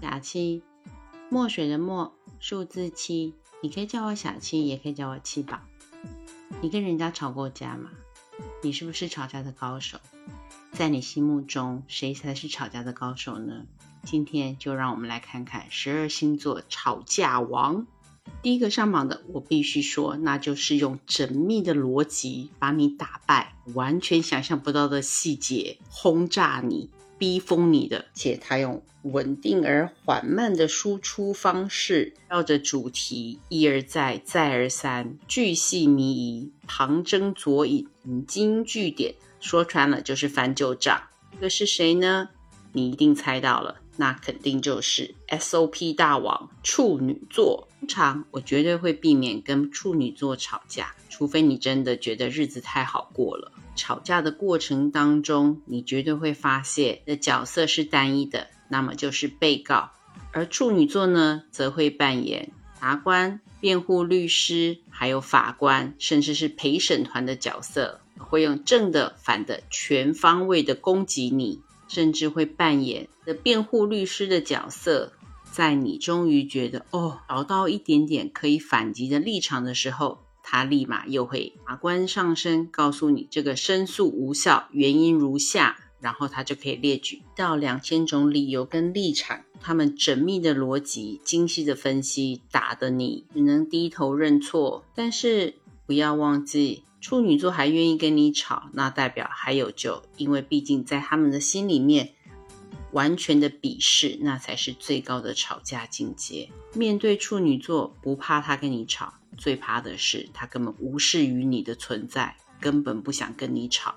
小七，墨水的墨，数字七。你可以叫我小七，也可以叫我七宝。你跟人家吵过架吗？你是不是吵架的高手？在你心目中，谁才是吵架的高手呢？今天就让我们来看看十二星座吵架王。第一个上榜的，我必须说，那就是用缜密的逻辑把你打败，完全想象不到的细节轰炸你、逼疯你的，且他用稳定而缓慢的输出方式，绕着主题一而再、再而三，巨细靡遗、旁征左引、引经据典，说穿了就是翻旧账。这个是谁呢？你一定猜到了。那肯定就是 SOP 大王处女座。通常我绝对会避免跟处女座吵架，除非你真的觉得日子太好过了。吵架的过程当中，你绝对会发现的角色是单一的，那么就是被告。而处女座呢，则会扮演法官、辩护律师，还有法官，甚至是陪审团的角色，会用正的、反的全方位的攻击你。甚至会扮演的辩护律师的角色，在你终于觉得哦找到一点点可以反击的立场的时候，他立马又会法官上身，告诉你这个申诉无效，原因如下，然后他就可以列举到两千种理由跟立场，他们缜密的逻辑、精细的分析，打得你只能低头认错。但是不要忘记。处女座还愿意跟你吵，那代表还有救，因为毕竟在他们的心里面，完全的鄙视那才是最高的吵架境界。面对处女座，不怕他跟你吵，最怕的是他根本无视于你的存在，根本不想跟你吵。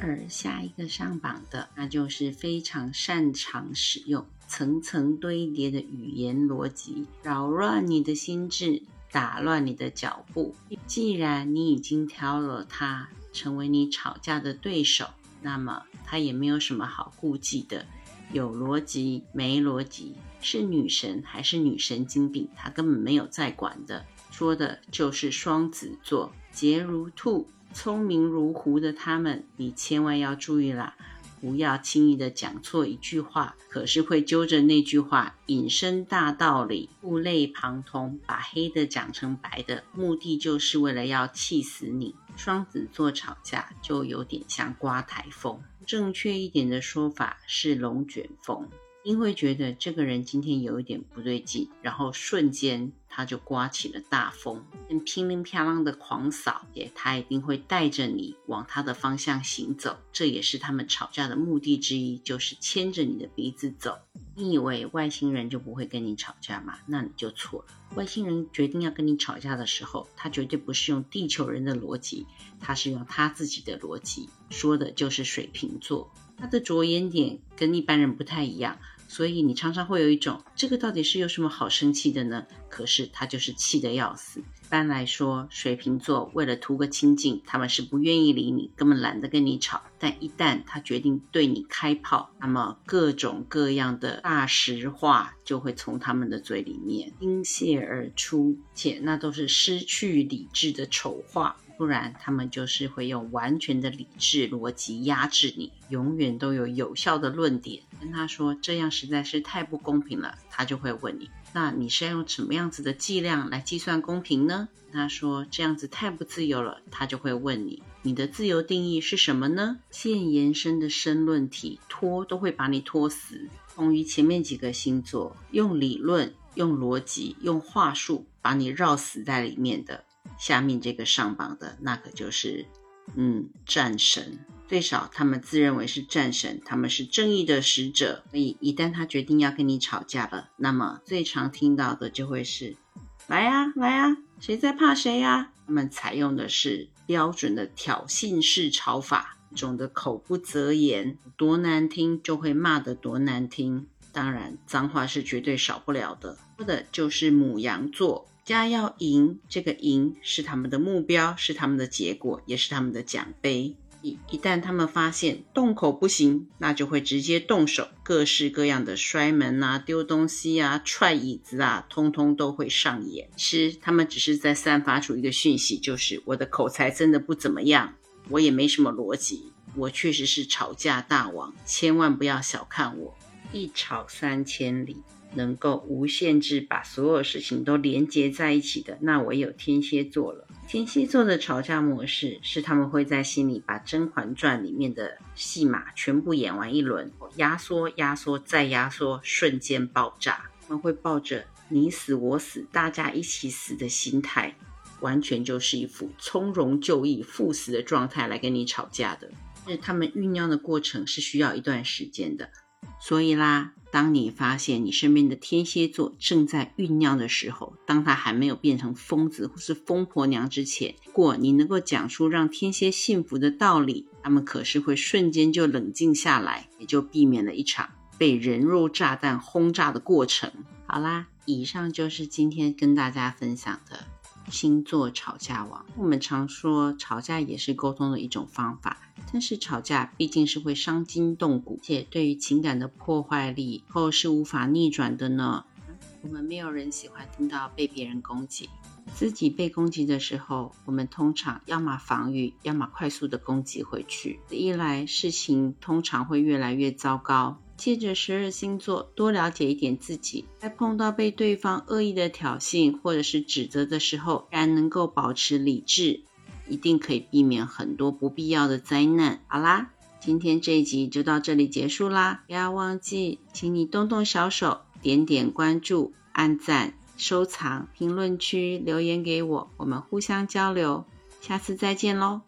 而下一个上榜的，那就是非常擅长使用层层堆叠的语言逻辑，扰乱你的心智。打乱你的脚步。既然你已经挑了他成为你吵架的对手，那么他也没有什么好顾忌的。有逻辑没逻辑，是女神还是女神经病，他根本没有在管的。说的就是双子座，杰如兔，聪明如狐的他们，你千万要注意啦。不要轻易的讲错一句话，可是会揪着那句话引申大道理，触类旁通，把黑的讲成白的，目的就是为了要气死你。双子座吵架就有点像刮台风，正确一点的说法是龙卷风。因为觉得这个人今天有一点不对劲，然后瞬间他就刮起了大风，乒铃啪啷的狂扫，也他一定会带着你往他的方向行走，这也是他们吵架的目的之一，就是牵着你的鼻子走。你以为外星人就不会跟你吵架吗？那你就错了。外星人决定要跟你吵架的时候，他绝对不是用地球人的逻辑，他是用他自己的逻辑，说的就是水瓶座，他的着眼点跟一般人不太一样。所以你常常会有一种，这个到底是有什么好生气的呢？可是他就是气得要死。一般来说，水瓶座为了图个清静，他们是不愿意理你，根本懒得跟你吵。但一旦他决定对你开炮，那么各种各样的大实话就会从他们的嘴里面倾泻而出，且那都是失去理智的丑话。不然，他们就是会用完全的理智逻辑压制你，永远都有有效的论点。跟他说这样实在是太不公平了，他就会问你：那你是要用什么样子的计量来计算公平呢？他说这样子太不自由了，他就会问你：你的自由定义是什么呢？现延伸的申论题拖都会把你拖死。同于前面几个星座，用理论、用逻辑、用话术把你绕死在里面的。下面这个上榜的那可就是，嗯，战神。最少他们自认为是战神，他们是正义的使者。所以一旦他决定要跟你吵架了，那么最常听到的就会是：来呀，来呀，谁在怕谁呀？他们采用的是标准的挑衅式吵法，种的口不择言，多难听就会骂得多难听。当然，脏话是绝对少不了的。说的就是母羊座。家要赢，这个赢是他们的目标，是他们的结果，也是他们的奖杯。一一旦他们发现动口不行，那就会直接动手，各式各样的摔门啊、丢东西啊、踹椅子啊，通通都会上演。其实他们只是在散发出一个讯息，就是我的口才真的不怎么样，我也没什么逻辑，我确实是吵架大王，千万不要小看我，一吵三千里。能够无限制把所有事情都连接在一起的，那唯有天蝎座了。天蝎座的吵架模式是他们会在心里把《甄嬛传》里面的戏码全部演完一轮，压缩、压缩再压缩，瞬间爆炸。他们会抱着你死我死，大家一起死的心态，完全就是一副从容就义、赴死的状态来跟你吵架的。是他们酝酿的过程是需要一段时间的。所以啦，当你发现你身边的天蝎座正在酝酿的时候，当他还没有变成疯子或是疯婆娘之前，如果你能够讲出让天蝎幸福的道理，他们可是会瞬间就冷静下来，也就避免了一场被人肉炸弹轰炸的过程。好啦，以上就是今天跟大家分享的。星座吵架王，我们常说吵架也是沟通的一种方法，但是吵架毕竟是会伤筋动骨，且对于情感的破坏力后是无法逆转的呢。我们没有人喜欢听到被别人攻击，自己被攻击的时候，我们通常要么防御，要么快速的攻击回去，一来事情通常会越来越糟糕。借着十二星座多了解一点自己，在碰到被对方恶意的挑衅或者是指责的时候，然能够保持理智，一定可以避免很多不必要的灾难。好啦，今天这一集就到这里结束啦！不要忘记，请你动动小手，点点关注、按赞、收藏、评论区留言给我，我们互相交流。下次再见喽！